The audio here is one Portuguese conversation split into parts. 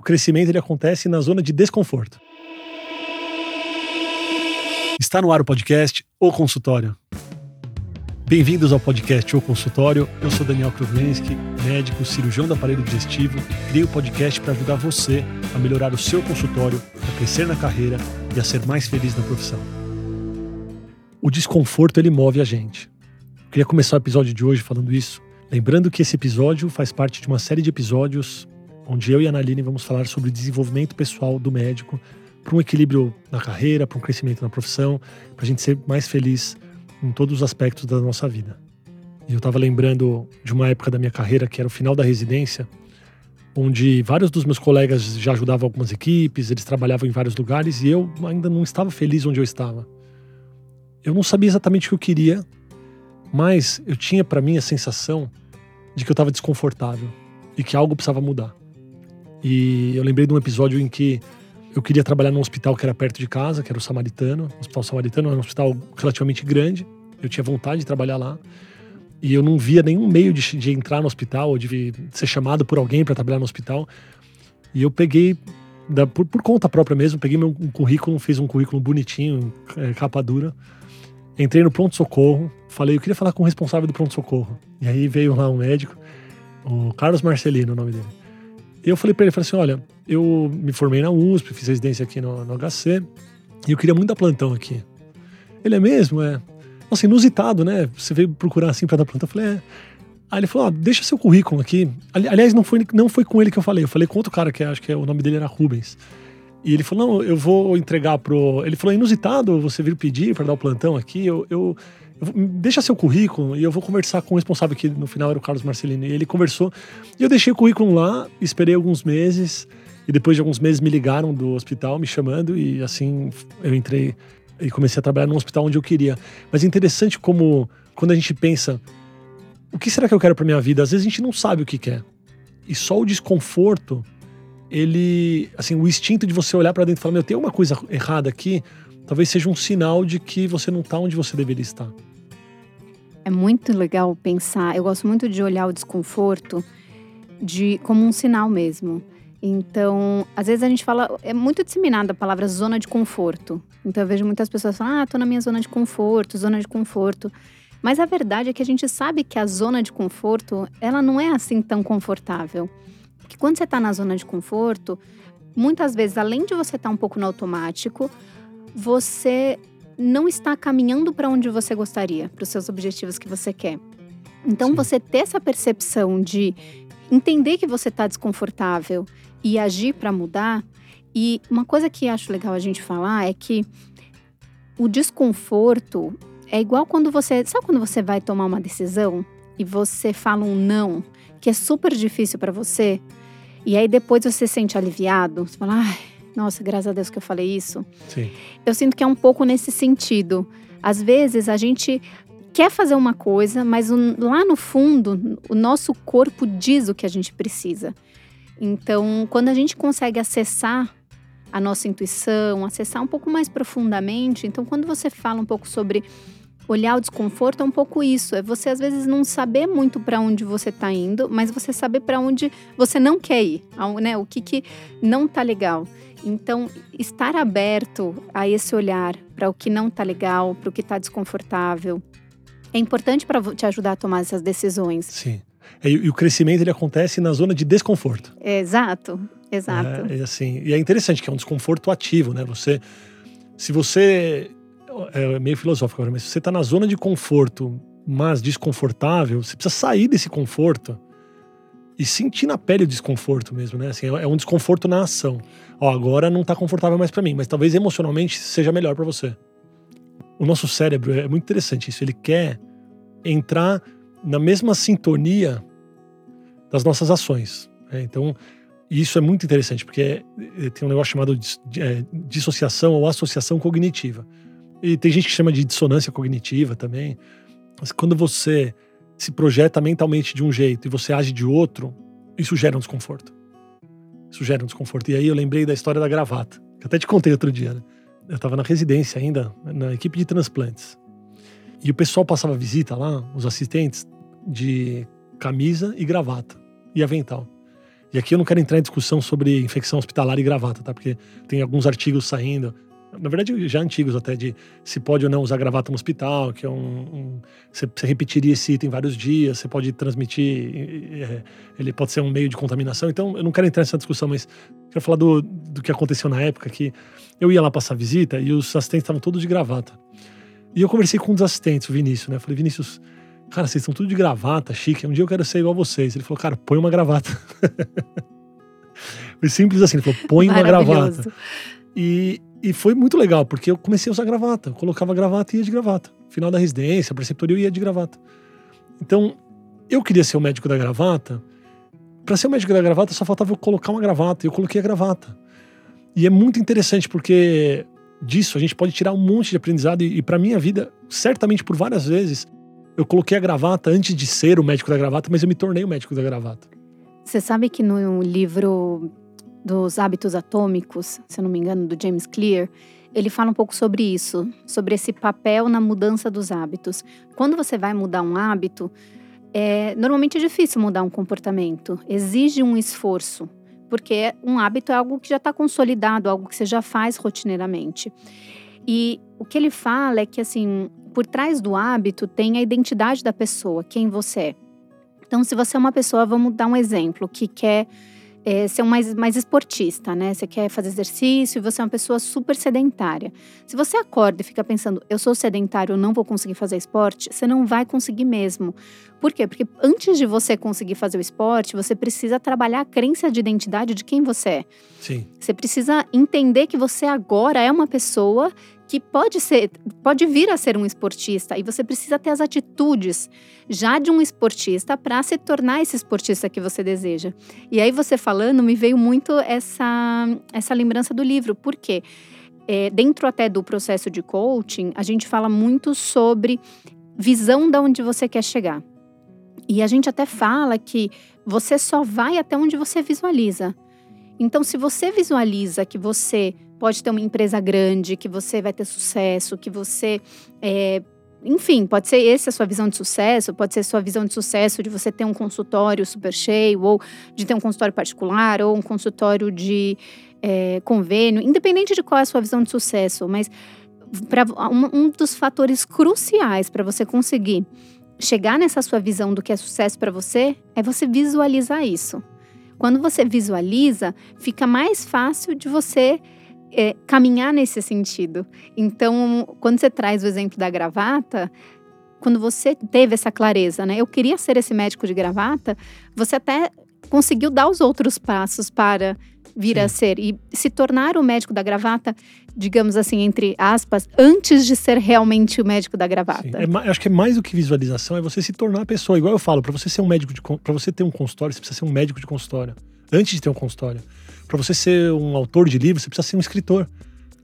O crescimento ele acontece na zona de desconforto. Está no ar o podcast O Consultório. Bem-vindos ao podcast O Consultório. Eu sou Daniel Kruvensky, médico, cirurgião do aparelho digestivo. Criei o podcast para ajudar você a melhorar o seu consultório, a crescer na carreira e a ser mais feliz na profissão. O desconforto ele move a gente. Eu queria começar o episódio de hoje falando isso, lembrando que esse episódio faz parte de uma série de episódios onde eu e a Analine vamos falar sobre desenvolvimento pessoal do médico para um equilíbrio na carreira, para um crescimento na profissão, para a gente ser mais feliz em todos os aspectos da nossa vida. E eu estava lembrando de uma época da minha carreira que era o final da residência, onde vários dos meus colegas já ajudavam algumas equipes, eles trabalhavam em vários lugares e eu ainda não estava feliz onde eu estava. Eu não sabia exatamente o que eu queria, mas eu tinha para mim a sensação de que eu estava desconfortável e que algo precisava mudar. E eu lembrei de um episódio em que eu queria trabalhar num hospital que era perto de casa, que era o Samaritano. O Hospital Samaritano era um hospital relativamente grande. Eu tinha vontade de trabalhar lá. E eu não via nenhum meio de, de entrar no hospital ou de ser chamado por alguém para trabalhar no hospital. E eu peguei, da, por, por, conta própria mesmo, peguei meu um currículo, fiz um currículo bonitinho, é, capa dura. Entrei no pronto-socorro, falei, eu queria falar com o responsável do pronto-socorro. E aí veio lá um médico, o Carlos Marcelino, o nome dele. Eu falei para ele, falei assim, olha, eu me formei na USP, fiz residência aqui no, no HC, e eu queria muito dar plantão aqui. Ele é mesmo? É. Nossa, inusitado, né? Você veio procurar assim para dar plantão. Eu falei, é. Aí ele falou, ah, deixa seu currículo aqui. Aliás, não foi, não foi com ele que eu falei, eu falei com outro cara que acho que é, o nome dele era Rubens. E ele falou, não, eu vou entregar pro... Ele falou, inusitado você vir pedir para dar o plantão aqui, eu, eu, deixa seu currículo e eu vou conversar com o responsável que no final era o Carlos Marcelino. E ele conversou. E eu deixei o currículo lá, esperei alguns meses. E depois de alguns meses me ligaram do hospital me chamando e assim eu entrei e comecei a trabalhar num hospital onde eu queria. Mas é interessante como quando a gente pensa o que será que eu quero para minha vida? Às vezes a gente não sabe o que quer. E só o desconforto, ele, assim, o instinto de você olhar para dentro e falar, meu, tem uma coisa errada aqui, talvez seja um sinal de que você não está onde você deveria estar. É muito legal pensar, eu gosto muito de olhar o desconforto de como um sinal mesmo. Então, às vezes a gente fala, é muito disseminada a palavra zona de conforto. Então eu vejo muitas pessoas falando: "Ah, tô na minha zona de conforto, zona de conforto". Mas a verdade é que a gente sabe que a zona de conforto, ela não é assim tão confortável. Porque quando você está na zona de conforto, muitas vezes, além de você estar tá um pouco no automático, você não está caminhando para onde você gostaria, para os seus objetivos que você quer. Então, Sim. você ter essa percepção de entender que você está desconfortável e agir para mudar. E uma coisa que acho legal a gente falar é que o desconforto é igual quando você. Sabe quando você vai tomar uma decisão e você fala um não, que é super difícil para você? E aí depois você se sente aliviado? Você fala, ai, nossa, graças a Deus que eu falei isso. Sim. Eu sinto que é um pouco nesse sentido. Às vezes a gente quer fazer uma coisa, mas lá no fundo, o nosso corpo diz o que a gente precisa. Então, quando a gente consegue acessar a nossa intuição, acessar um pouco mais profundamente, então quando você fala um pouco sobre olhar o desconforto, é um pouco isso, é você às vezes não saber muito para onde você está indo, mas você saber para onde você não quer ir, né? O que que não tá legal. Então, estar aberto a esse olhar para o que não está legal, para o que está desconfortável, é importante para te ajudar a tomar essas decisões. Sim. E, e, o crescimento ele acontece na zona de desconforto. exato, exato. É, e assim, e é interessante que é um desconforto ativo, né? Você, se você é meio filosófico agora, mas se você está na zona de conforto, mas desconfortável, você precisa sair desse conforto e sentir na pele o desconforto mesmo, né? Assim, é um desconforto na ação. Ó, agora não tá confortável mais para mim, mas talvez emocionalmente seja melhor para você. O nosso cérebro é muito interessante isso, ele quer entrar na mesma sintonia das nossas ações. Né? Então, isso é muito interessante, porque é, é, tem um negócio chamado de, é, dissociação ou associação cognitiva. E tem gente que chama de dissonância cognitiva também. Mas quando você se projeta mentalmente de um jeito e você age de outro, isso gera um desconforto. Isso gera um desconforto. E aí eu lembrei da história da gravata, que até te contei outro dia. Né? Eu estava na residência ainda, na equipe de transplantes. E o pessoal passava visita lá, os assistentes, de camisa e gravata e avental. E aqui eu não quero entrar em discussão sobre infecção hospitalar e gravata, tá? Porque tem alguns artigos saindo, na verdade já antigos até, de se pode ou não usar gravata no hospital, que é um. você, repetiria esse item vários dias, você pode transmitir, é, ele pode ser um meio de contaminação. Então eu não quero entrar nessa discussão, mas quero falar do, do que aconteceu na época, que eu ia lá passar visita e os assistentes estavam todos de gravata. E eu conversei com um dos assistentes, o Vinícius, né? Eu falei, Vinícius, cara, vocês estão tudo de gravata, chique. Um dia eu quero ser igual a vocês. Ele falou, cara, põe uma gravata. foi simples assim, ele falou, põe uma gravata. E, e foi muito legal, porque eu comecei a usar gravata. Eu colocava gravata e ia de gravata. Final da residência, preceptoria, eu ia de gravata. Então, eu queria ser o médico da gravata. Para ser o médico da gravata, só faltava eu colocar uma gravata. E eu coloquei a gravata. E é muito interessante, porque disso a gente pode tirar um monte de aprendizado. E, e para minha vida, certamente por várias vezes, eu coloquei a gravata antes de ser o médico da gravata, mas eu me tornei o médico da gravata. Você sabe que no livro dos hábitos atômicos, se eu não me engano, do James Clear, ele fala um pouco sobre isso, sobre esse papel na mudança dos hábitos. Quando você vai mudar um hábito, é, normalmente é difícil mudar um comportamento, exige um esforço, porque um hábito é algo que já está consolidado, algo que você já faz rotineiramente. E o que ele fala é que, assim, por trás do hábito tem a identidade da pessoa, quem você é. Então, se você é uma pessoa, vamos dar um exemplo, que quer é, ser um mais, mais esportista, né? Você quer fazer exercício e você é uma pessoa super sedentária. Se você acorda e fica pensando, eu sou sedentário, eu não vou conseguir fazer esporte, você não vai conseguir mesmo. Por quê? Porque antes de você conseguir fazer o esporte, você precisa trabalhar a crença de identidade de quem você é. Sim. Você precisa entender que você agora é uma pessoa que pode ser, pode vir a ser um esportista e você precisa ter as atitudes já de um esportista para se tornar esse esportista que você deseja. E aí você falando me veio muito essa essa lembrança do livro, por quê? É, dentro até do processo de coaching, a gente fala muito sobre visão de onde você quer chegar. E a gente até fala que você só vai até onde você visualiza. Então, se você visualiza que você pode ter uma empresa grande, que você vai ter sucesso, que você. É, enfim, pode ser essa a sua visão de sucesso, pode ser a sua visão de sucesso de você ter um consultório super cheio, ou de ter um consultório particular, ou um consultório de é, convênio, independente de qual é a sua visão de sucesso, mas pra, um, um dos fatores cruciais para você conseguir chegar nessa sua visão do que é sucesso para você é você visualizar isso. Quando você visualiza, fica mais fácil de você é, caminhar nesse sentido. Então, quando você traz o exemplo da gravata, quando você teve essa clareza, né? Eu queria ser esse médico de gravata, você até conseguiu dar os outros passos para vir Sim. a ser e se tornar o médico da gravata, digamos assim, entre aspas, antes de ser realmente o médico da gravata. É, acho que é mais do que visualização, é você se tornar a pessoa. Igual eu falo, para você ser um médico de para você ter um consultório, você precisa ser um médico de consultório. Antes de ter um consultório. Para você ser um autor de livro, você precisa ser um escritor.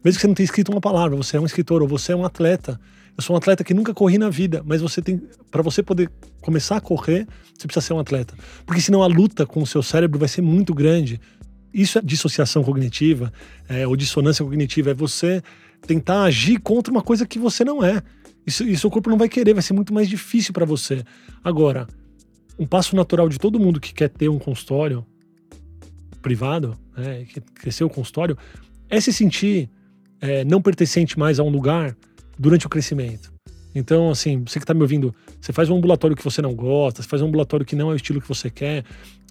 Mesmo que você não tenha escrito uma palavra, você é um escritor ou você é um atleta. Eu sou um atleta que nunca corri na vida, mas você tem, para você poder começar a correr, você precisa ser um atleta, porque senão a luta com o seu cérebro vai ser muito grande. Isso é dissociação cognitiva, é, ou dissonância cognitiva, é você tentar agir contra uma coisa que você não é. Isso, isso o corpo não vai querer, vai ser muito mais difícil para você. Agora, um passo natural de todo mundo que quer ter um consultório privado, né, que crescer o consultório, é se sentir é, não pertencente mais a um lugar durante o crescimento. Então, assim, você que está me ouvindo, você faz um ambulatório que você não gosta, você faz um ambulatório que não é o estilo que você quer,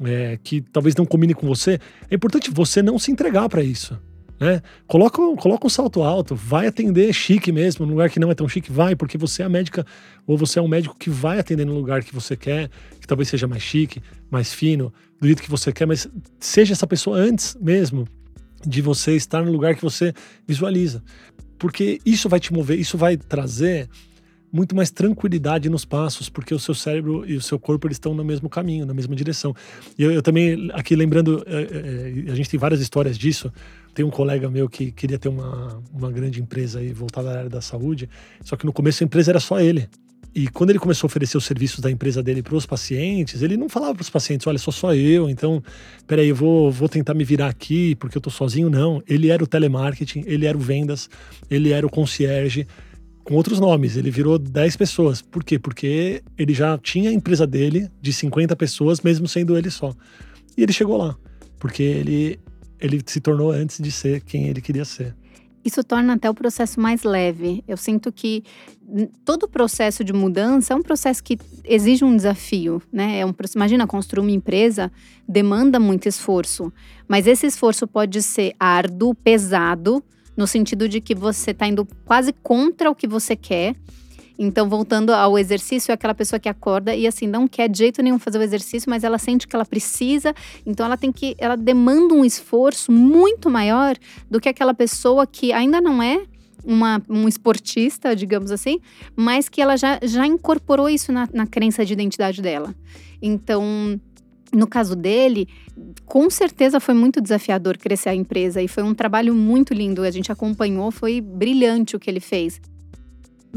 é, que talvez não combine com você, é importante você não se entregar para isso. Né? Coloca, coloca um salto alto, vai atender chique mesmo, num lugar que não é tão chique, vai, porque você é a médica, ou você é um médico que vai atender no lugar que você quer, que talvez seja mais chique, mais fino, do jeito que você quer, mas seja essa pessoa antes mesmo de você estar no lugar que você visualiza. Porque isso vai te mover, isso vai trazer muito mais tranquilidade nos passos, porque o seu cérebro e o seu corpo eles estão no mesmo caminho, na mesma direção. E eu, eu também, aqui lembrando, é, é, a gente tem várias histórias disso. Tem um colega meu que queria ter uma, uma grande empresa aí voltada à área da saúde, só que no começo a empresa era só ele. E quando ele começou a oferecer os serviços da empresa dele para os pacientes, ele não falava para os pacientes: olha, sou só eu, então, peraí, eu vou, vou tentar me virar aqui porque eu tô sozinho. Não. Ele era o telemarketing, ele era o vendas, ele era o concierge, com outros nomes. Ele virou 10 pessoas. Por quê? Porque ele já tinha a empresa dele de 50 pessoas, mesmo sendo ele só. E ele chegou lá. porque ele, ele se tornou antes de ser quem ele queria ser. Isso torna até o processo mais leve. Eu sinto que todo processo de mudança é um processo que exige um desafio, né? É um, imagina construir uma empresa demanda muito esforço, mas esse esforço pode ser árduo, pesado, no sentido de que você está indo quase contra o que você quer. Então, voltando ao exercício, é aquela pessoa que acorda e assim não quer de jeito nenhum fazer o exercício, mas ela sente que ela precisa, então ela tem que, ela demanda um esforço muito maior do que aquela pessoa que ainda não é uma, um esportista, digamos assim, mas que ela já, já incorporou isso na, na crença de identidade dela. Então, no caso dele, com certeza foi muito desafiador crescer a empresa e foi um trabalho muito lindo. A gente acompanhou, foi brilhante o que ele fez.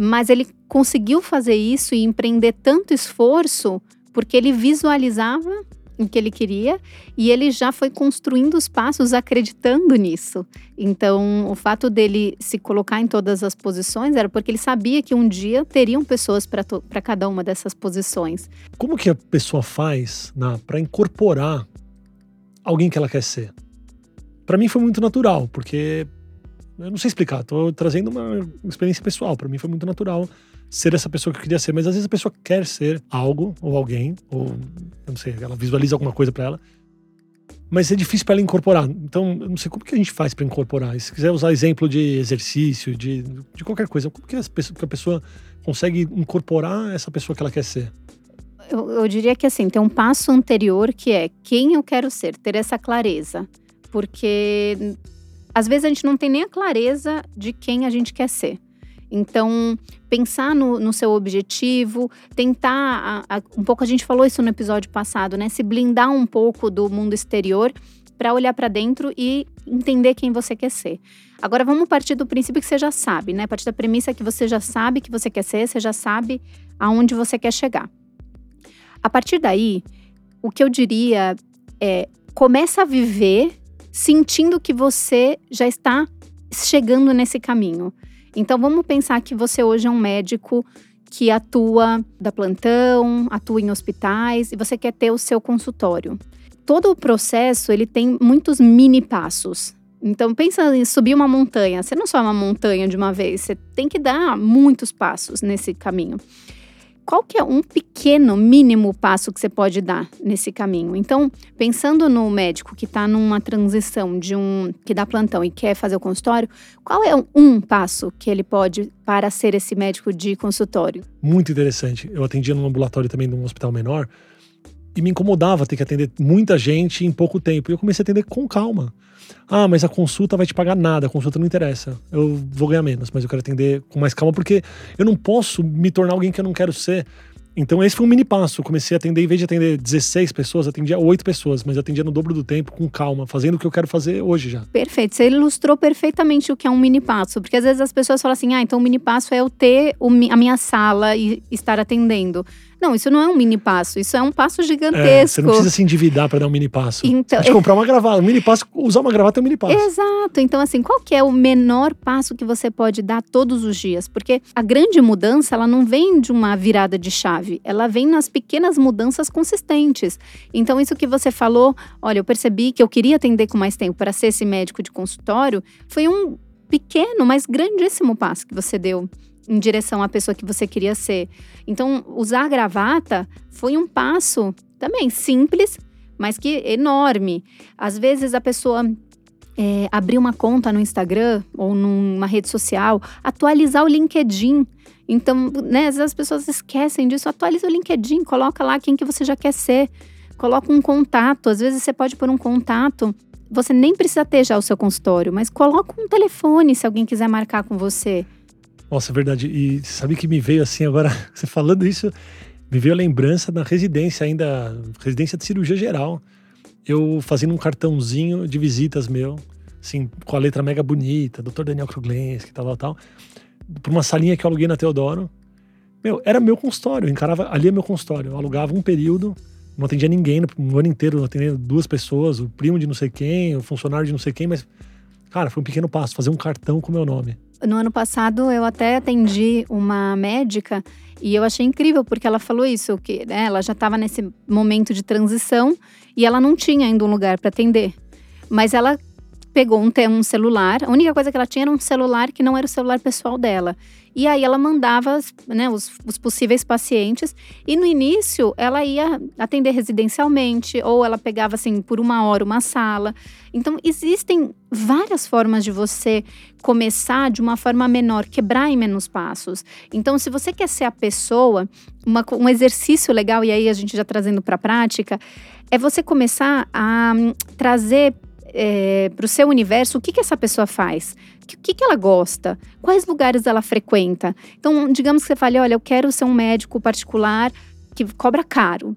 Mas ele conseguiu fazer isso e empreender tanto esforço porque ele visualizava o que ele queria e ele já foi construindo os passos acreditando nisso. Então, o fato dele se colocar em todas as posições era porque ele sabia que um dia teriam pessoas para cada uma dessas posições. Como que a pessoa faz para incorporar alguém que ela quer ser? Para mim foi muito natural, porque eu não sei explicar, tô trazendo uma experiência pessoal. Para mim foi muito natural ser essa pessoa que eu queria ser, mas às vezes a pessoa quer ser algo ou alguém, ou eu não sei, ela visualiza alguma coisa para ela, mas é difícil para ela incorporar. Então, eu não sei como que a gente faz para incorporar. E se quiser usar exemplo de exercício, de, de qualquer coisa, como que a, pessoa, que a pessoa consegue incorporar essa pessoa que ela quer ser? Eu, eu diria que assim, tem um passo anterior que é quem eu quero ser, ter essa clareza. Porque às vezes a gente não tem nem a clareza de quem a gente quer ser. Então, pensar no, no seu objetivo, tentar. A, a, um pouco a gente falou isso no episódio passado, né? Se blindar um pouco do mundo exterior para olhar para dentro e entender quem você quer ser. Agora vamos partir do princípio que você já sabe, né? Partir da premissa que você já sabe que você quer ser, você já sabe aonde você quer chegar. A partir daí, o que eu diria é começa a viver sentindo que você já está chegando nesse caminho. Então vamos pensar que você hoje é um médico que atua da plantão, atua em hospitais e você quer ter o seu consultório. Todo o processo ele tem muitos mini passos. Então pensa em subir uma montanha. Você não sobe uma montanha de uma vez, você tem que dar muitos passos nesse caminho qual que é um pequeno, mínimo passo que você pode dar nesse caminho? Então, pensando no médico que está numa transição de um que dá plantão e quer fazer o consultório, qual é um passo que ele pode para ser esse médico de consultório? Muito interessante. Eu atendia num ambulatório também de um hospital menor e me incomodava ter que atender muita gente em pouco tempo. E eu comecei a atender com calma. Ah, mas a consulta vai te pagar nada, a consulta não interessa. Eu vou ganhar menos, mas eu quero atender com mais calma, porque eu não posso me tornar alguém que eu não quero ser. Então esse foi um mini passo. Eu comecei a atender, em vez de atender 16 pessoas, atendia 8 pessoas, mas atendia no dobro do tempo, com calma, fazendo o que eu quero fazer hoje já. Perfeito. Você ilustrou perfeitamente o que é um mini passo. Porque às vezes as pessoas falam assim: ah, então o mini passo é eu ter a minha sala e estar atendendo. Não, isso não é um mini passo, isso é um passo gigantesco. É, você não precisa se endividar para dar um mini passo. Então, de comprar uma gravata, um mini passo, usar uma gravata é um mini passo. Exato. Então assim, qual que é o menor passo que você pode dar todos os dias? Porque a grande mudança, ela não vem de uma virada de chave, ela vem nas pequenas mudanças consistentes. Então isso que você falou, olha, eu percebi que eu queria atender com mais tempo para ser esse médico de consultório, foi um pequeno, mas grandíssimo passo que você deu em direção à pessoa que você queria ser. Então, usar gravata foi um passo também simples, mas que enorme. Às vezes a pessoa é, abrir uma conta no Instagram ou numa rede social, atualizar o LinkedIn. Então, né, às vezes as pessoas esquecem disso. Atualiza o LinkedIn, coloca lá quem que você já quer ser. Coloca um contato. Às vezes você pode pôr um contato. Você nem precisa ter já o seu consultório, mas coloca um telefone se alguém quiser marcar com você. Nossa, é verdade. E sabe que me veio assim agora, você falando isso, me veio a lembrança da residência ainda, residência de cirurgia geral. Eu fazendo um cartãozinho de visitas meu, assim, com a letra mega bonita, Dr. Daniel Kruglenski, tal, tal, tal, por uma salinha que eu aluguei na Teodoro. Meu, era meu consultório, eu encarava, ali é meu consultório. Eu alugava um período, não atendia ninguém, no ano inteiro eu atendia duas pessoas, o primo de não sei quem, o funcionário de não sei quem, mas, cara, foi um pequeno passo, fazer um cartão com meu nome No ano passado, eu até atendi uma médica e eu achei incrível, porque ela falou isso, que né, ela já estava nesse momento de transição e ela não tinha ainda um lugar para atender. Mas ela pegou um, um celular, a única coisa que ela tinha era um celular que não era o celular pessoal dela. E aí ela mandava né, os, os, possíveis pacientes. E no início ela ia atender residencialmente, ou ela pegava assim por uma hora uma sala. Então existem várias formas de você começar de uma forma menor, quebrar em menos passos. Então, se você quer ser a pessoa, uma, um exercício legal, e aí a gente já trazendo para a prática, é você começar a um, trazer é, para o seu universo o que, que essa pessoa faz, o que, que ela gosta, quais lugares ela frequenta. Então, digamos que você fale, olha, eu quero ser um médico particular que cobra caro.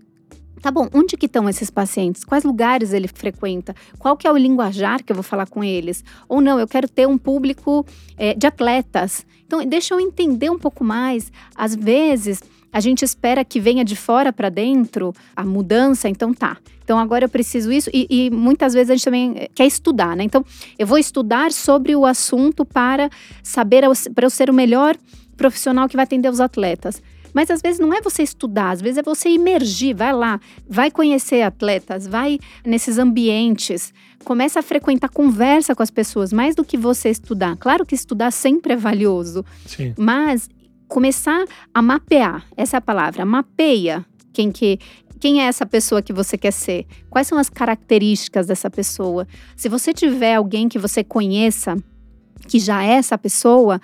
Tá bom, onde que estão esses pacientes? Quais lugares ele frequenta? Qual que é o linguajar que eu vou falar com eles? Ou não, eu quero ter um público é, de atletas. Então, deixa eu entender um pouco mais. Às vezes, a gente espera que venha de fora para dentro a mudança, então tá. Então agora eu preciso isso e, e, muitas vezes a gente também eh, quer estudar, né? Então eu vou estudar sobre o assunto para saber para eu ser o melhor profissional que vai atender os atletas. Mas às vezes não é você estudar, às vezes é você imergir, vai lá, vai conhecer atletas, vai nesses ambientes, começa a frequentar conversa com as pessoas, mais do que você estudar. Claro que estudar sempre é valioso, Sim. mas começar a mapear, essa é a palavra, mapeia quem que quem é essa pessoa que você quer ser? Quais são as características dessa pessoa? Se você tiver alguém que você conheça, que já é essa pessoa,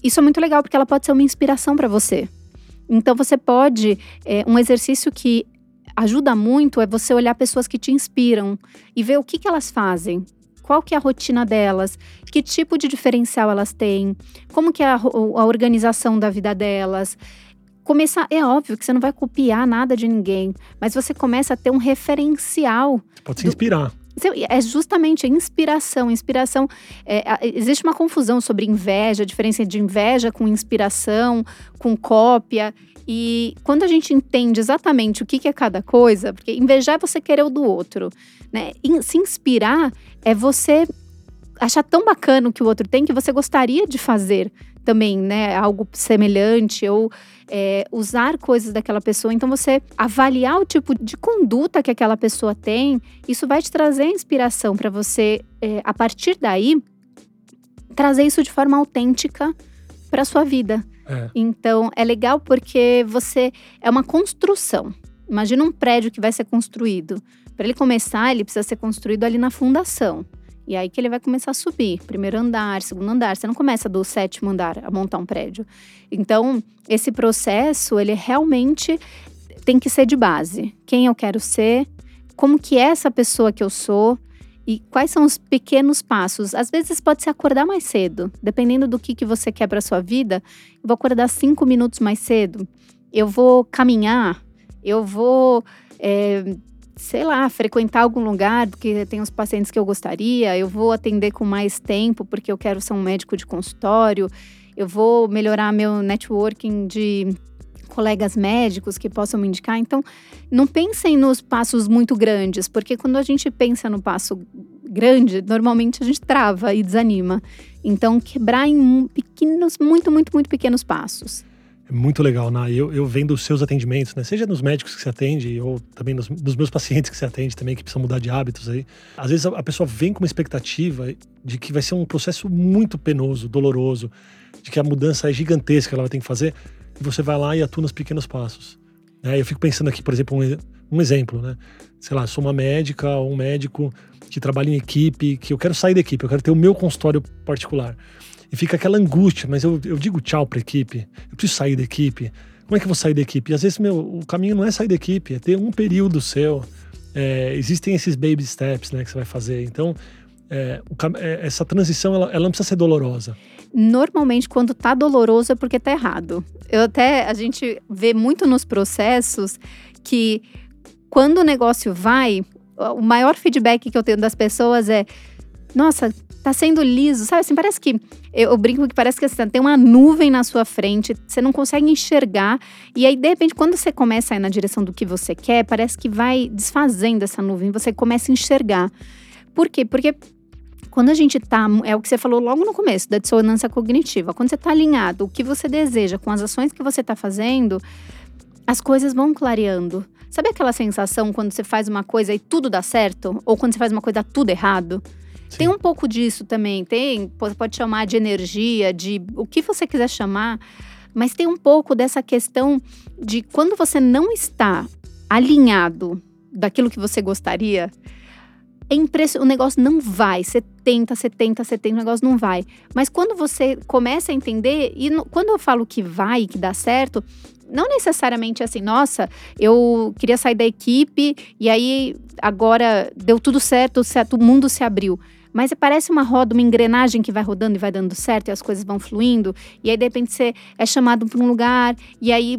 isso é muito legal porque ela pode ser uma inspiração para você. Então você pode, é, um exercício que ajuda muito é você olhar pessoas que te inspiram e ver o que, que elas fazem, qual que é a rotina delas, que tipo de diferencial elas têm, como que é a, a organização da vida delas. Começar, é óbvio que você não vai copiar nada de ninguém, mas você começa a ter um referencial. Você pode se inspirar. É justamente a inspiração. Inspiração. É, existe uma confusão sobre inveja, a diferença de inveja com inspiração, com cópia. E quando a gente entende exatamente o que, é cada coisa, porque invejar é você querer o do outro, né? Se inspirar é você achar tão bacana o que o outro tem que você gostaria de fazer também, né? Algo semelhante ou é, usar coisas daquela pessoa. Então, você avaliar o tipo de conduta que aquela pessoa tem, isso vai te trazer inspiração para você, é, a partir daí, trazer isso de forma autêntica para sua vida. É. Então, é legal porque você é uma construção. Imagina um prédio que vai ser construído. Para ele começar, ele precisa ser construído ali na fundação. E aí que ele vai começar a subir. Primeiro andar, segundo andar. Você não começa do sétimo andar a montar um prédio. Então, esse processo, ele realmente tem que ser de base. Quem eu quero ser, como que é essa pessoa que eu sou e quais são os pequenos passos. Às vezes pode ser acordar mais cedo, dependendo do que, que você quer para sua vida. Eu vou acordar cinco minutos mais cedo. Eu vou caminhar. Eu vou é, sei lá, frequentar algum lugar, porque tem os pacientes que eu gostaria, eu vou atender com mais tempo, porque eu quero ser um médico de consultório, eu vou melhorar meu networking de colegas médicos que possam me indicar. Então, não pensem nos passos muito grandes, porque quando a gente pensa no passo grande, normalmente a gente trava e desanima. Então, quebrar em pequenos, muito, muito, muito pequenos passos. Muito legal, né? Eu, eu vendo os seus atendimentos, né? Seja nos médicos que você atende, ou também nos, nos, meus pacientes que você atende também, que precisam mudar de hábitos aí. Às vezes a, a, pessoa vem com uma expectativa de que vai ser um processo muito penoso, doloroso, de que a mudança é gigantesca, ela vai ter que fazer, e você vai lá e atua nos pequenos passos. Né? Eu fico pensando aqui, por exemplo, um, um exemplo, né? Sei lá, sou uma médica ou um médico que trabalha em equipe, que eu quero sair da equipe, eu quero ter o meu consultório particular e fica aquela angústia, mas eu, eu digo tchau para a equipe, eu preciso sair da equipe. Como é que eu vou sair da equipe? E às vezes, meu, o caminho não é sair da equipe, é ter um período seu. É, existem esses baby steps, né, que você vai fazer. Então, é, o, é, essa transição, ela, ela não precisa ser dolorosa. Normalmente, quando tá doloroso é porque tá errado. Eu até, a gente vê muito nos processos que quando o negócio vai, o maior feedback que eu tenho das pessoas é: nossa, tá sendo liso, sabe? Assim, parece que. Eu, brinco que parece que assim, tem uma nuvem na sua frente, você não consegue enxergar. E aí, de repente, quando você começa a ir na direção do que você quer, parece que vai desfazendo essa nuvem, você começa a enxergar. Por quê? Porque Quando a gente tá, é o que você falou logo no começo, da dissonância cognitiva. Quando você tá alinhado, o que você deseja com as ações que você tá fazendo, as coisas vão clareando. Sabe aquela sensação quando você faz uma coisa e tudo dá certo? Ou quando você faz uma coisa tudo errado? Sim. Tem um pouco disso também. Tem, pode chamar de energia, de o que você quiser chamar, mas tem um pouco dessa questão de quando você não está alinhado daquilo que você gostaria, é impressionante. O negócio não vai. Você tenta, você tenta, você tenta, o negócio não vai. Mas quando você começa a entender, e no, quando eu falo que vai, que dá certo, não necessariamente assim, nossa, eu queria sair da equipe e aí agora deu tudo certo, certo o mundo se abriu. Mas parece uma roda, uma engrenagem que vai rodando e vai dando certo e as coisas vão fluindo. E aí, de repente, você é chamado para um lugar e aí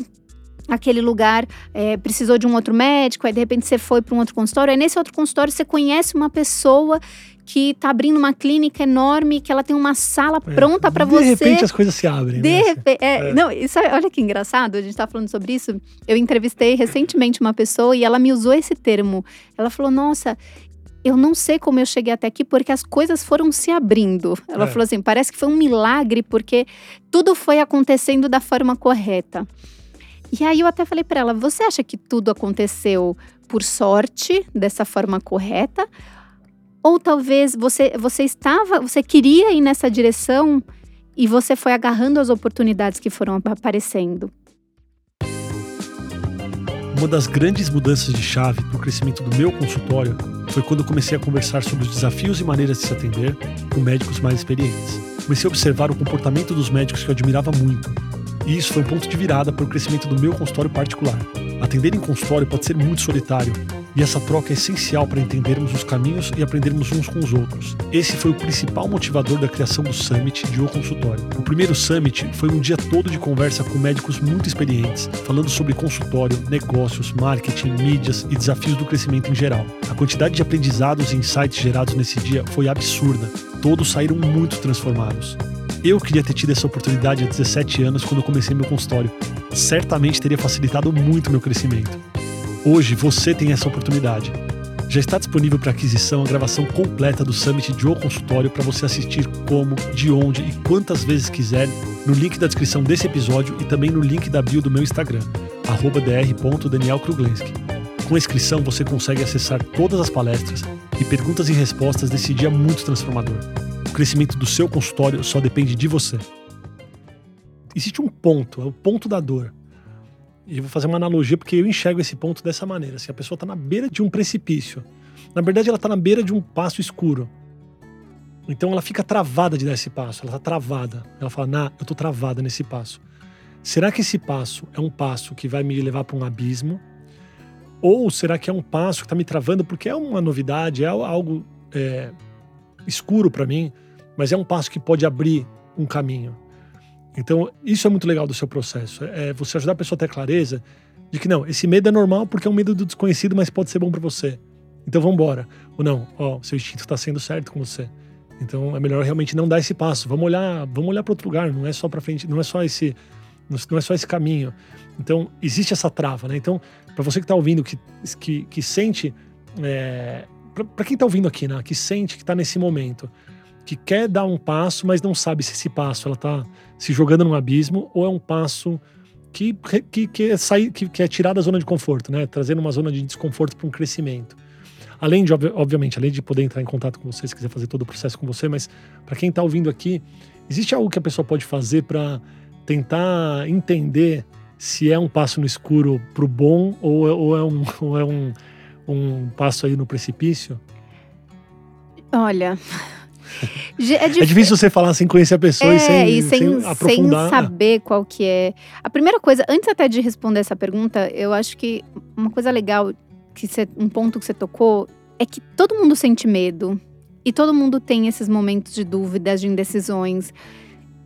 aquele lugar é, precisou de um outro médico, aí de repente você foi para um outro consultório, aí nesse outro consultório você conhece uma pessoa que está abrindo uma clínica enorme, que ela tem uma sala é. pronta para você. De repente as coisas se abrem. De né? repente, é, é. não, isso, olha que engraçado, a gente está falando sobre isso. Eu entrevistei recentemente uma pessoa e ela me usou esse termo. Ela falou: "Nossa, eu não sei como eu cheguei até aqui porque as coisas foram se abrindo. Ela é. falou assim: parece que foi um milagre porque tudo foi acontecendo da forma correta. E aí eu até falei para ela: você acha que tudo aconteceu por sorte, dessa forma correta? Ou talvez você, você estava, você queria ir nessa direção e você foi agarrando as oportunidades que foram aparecendo? Uma das grandes mudanças de chave para o crescimento do meu consultório foi quando comecei a conversar sobre os desafios e maneiras de se atender com médicos mais experientes. Comecei a observar o comportamento dos médicos que eu admirava muito. E isso foi um ponto de virada para o crescimento do meu consultório particular. Atender em consultório pode ser muito solitário, e essa troca é essencial para entendermos os caminhos e aprendermos uns com os outros. Esse foi o principal motivador da criação do Summit de O Consultório. O primeiro Summit foi um dia todo de conversa com médicos muito experientes, falando sobre consultório, negócios, marketing, mídias e desafios do crescimento em geral. A quantidade de aprendizados e insights gerados nesse dia foi absurda. Todos saíram muito transformados. Eu queria ter tido essa oportunidade há 17 anos quando comecei meu consultório. Certamente teria facilitado muito meu crescimento. Hoje você tem essa oportunidade. Já está disponível para aquisição a gravação completa do Summit de O Consultório para você assistir como, de onde e quantas vezes quiser no link da descrição desse episódio e também no link da bio do meu Instagram, dr.danielkruglenski. Com a inscrição você consegue acessar todas as palestras e perguntas e respostas desse dia muito transformador. O crescimento do seu consultório só depende de você. Existe um ponto, é o ponto da dor e eu vou fazer uma analogia porque eu enxergo esse ponto dessa maneira. Se assim, a pessoa está na beira de um precipício, na verdade ela está na beira de um passo escuro. Então ela fica travada de dar esse passo, ela está travada. Ela fala, nah, eu estou travada nesse passo. Será que esse passo é um passo que vai me levar para um abismo? Ou será que é um passo que está me travando porque é uma novidade, é algo é, escuro para mim, mas é um passo que pode abrir um caminho? Então, isso é muito legal do seu processo. É você ajudar a pessoa a ter clareza de que não, esse medo é normal porque é um medo do desconhecido, mas pode ser bom para você. Então, vamos embora. Ou não, ó, seu instinto está sendo certo com você. Então, é melhor realmente não dar esse passo. Vamos olhar, vamos olhar para outro lugar. Não é só para frente, não é só esse, não é só esse caminho. Então, existe essa trava, né? Então, para você que está ouvindo, que, que, que sente, é, para quem está ouvindo aqui, né? Que sente que está nesse momento, que quer dar um passo, mas não sabe se esse passo ela está se jogando num abismo ou é um passo que, que, que, é, sair, que, que é tirar da zona de conforto, né? Trazendo uma zona de desconforto para um crescimento. Além de, obviamente, além de poder entrar em contato com você, se quiser fazer todo o processo com você, mas para quem está ouvindo aqui, existe algo que a pessoa pode fazer para tentar entender se é um passo no escuro para o bom ou, ou, é, um, ou é um, um passo aí no precipício? Olha, é, dif... é, difícil você falar sem conhecer a pessoa é, e, sem, e sem, sem aprofundar. Sem saber qual que é. A primeira coisa, antes até de responder essa pergunta, eu acho que uma coisa legal, que você, um ponto que você tocou, é que todo mundo sente medo. E todo mundo tem esses momentos de dúvidas, de indecisões.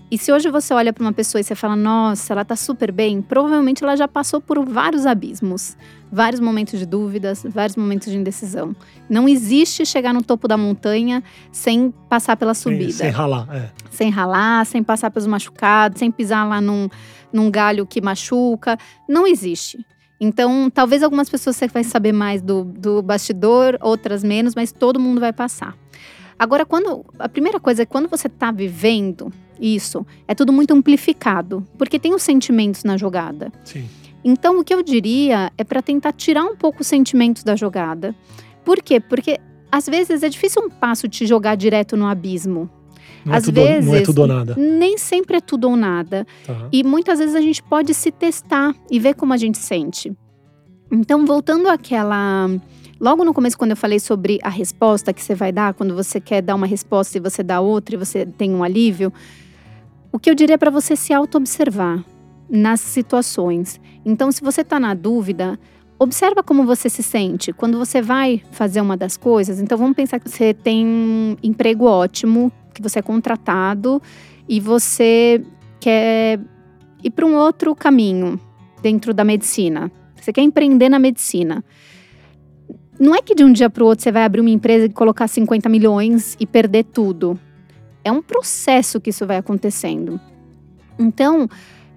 E se hoje você olha para uma pessoa e você fala, nossa, ela tá super bem, provavelmente ela já passou por vários abismos, vários momentos de dúvidas, vários momentos de indecisão. Não existe chegar no topo da montanha sem passar pela subida. Sem, sem ralar, é. Sem ralar, sem passar pelos machucados, sem pisar lá num, num galho que machuca. Não existe. Então, talvez algumas pessoas você vai saber mais do, do bastidor, outras menos, mas todo mundo vai passar. Agora, quando a primeira coisa é quando você está vivendo isso, é tudo muito amplificado, porque tem os sentimentos na jogada. Sim. Então, o que eu diria é para tentar tirar um pouco os sentimentos da jogada. Por quê? Porque às vezes é difícil um passo te jogar direto no abismo. Não é às tudo, vezes, não é tudo ou nada. nem sempre é tudo ou nada. Tá. E muitas vezes a gente pode se testar e ver como a gente sente. Então, voltando àquela. Logo no começo, quando eu falei sobre a resposta que você vai dar, quando você quer dar uma resposta e você dá outra e você tem um alívio, o que eu diria para você se auto-observar nas situações. Então, se você está na dúvida, observa como você se sente quando você vai fazer uma das coisas. Então, vamos pensar que você tem um emprego ótimo, que você é contratado e você quer ir para um outro caminho dentro da medicina. Você quer empreender na medicina. Não é que de um dia para o outro você vai abrir uma empresa e colocar 50 milhões e perder tudo. É um processo que isso vai acontecendo. Então,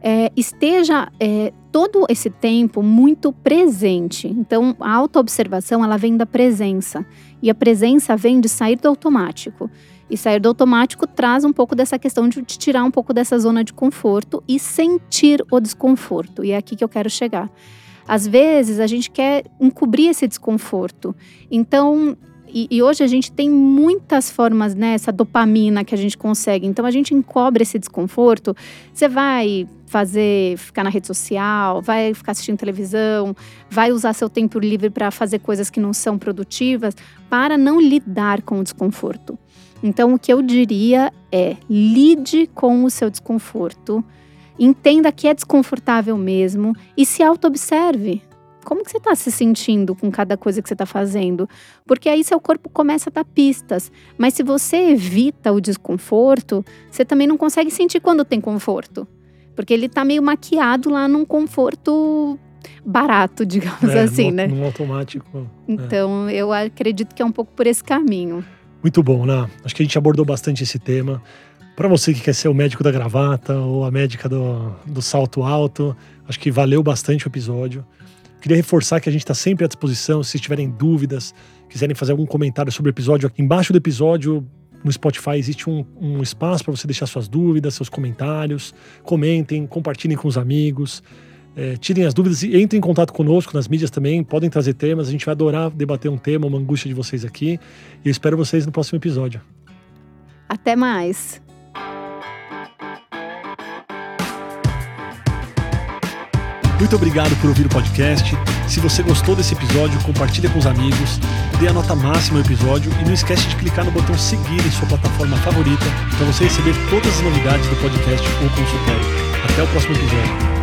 é, esteja é, todo esse tempo muito presente. Então, a autoobservação ela vem da presença. E a presença vem de sair do automático. E sair do automático traz um pouco dessa questão de te tirar um pouco dessa zona de conforto e sentir o desconforto. E é aqui que eu quero chegar. Às vezes a gente quer encobrir esse desconforto. Então, e, e, hoje a gente tem muitas formas, né? Dopamina que a gente consegue. Então a gente encobre esse desconforto. Você vai fazer, ficar na rede social, vai ficar assistindo televisão, vai usar seu tempo livre para fazer coisas que não são produtivas, para não lidar com o desconforto. Então o que eu diria é lide com o seu desconforto Entenda que é desconfortável mesmo e se auto-observe. Como que você está se sentindo com cada coisa que você está fazendo? Porque aí seu corpo começa a dar pistas. Mas se você evita o desconforto, você também não consegue sentir quando tem conforto. Porque ele está meio maquiado lá num conforto barato, digamos É, assim, no, né? no automático. é. Então, eu acredito que é um pouco por esse caminho. Muito bom, né? Acho que a gente abordou bastante esse tema. Para você que quer ser o médico da gravata ou a médica do, do salto alto, acho que valeu bastante o episódio. Queria reforçar que a gente está sempre à disposição. Se tiverem dúvidas, quiserem fazer algum comentário sobre o episódio, aqui embaixo do episódio no Spotify existe um, um espaço para você deixar suas dúvidas, seus comentários. Comentem, compartilhem com os amigos. É, tirem as dúvidas e entrem em contato conosco nas mídias também. Podem trazer temas. A gente vai adorar debater um tema, uma angústia de vocês aqui. E eu espero vocês no próximo episódio. Até mais! Muito obrigado por ouvir o podcast. Se você gostou desse episódio, compartilha com os amigos, dê a nota máxima ao episódio e não esquece de clicar no botão seguir em sua plataforma favorita para você receber todas as novidades do podcast ou consultório. Até o próximo episódio.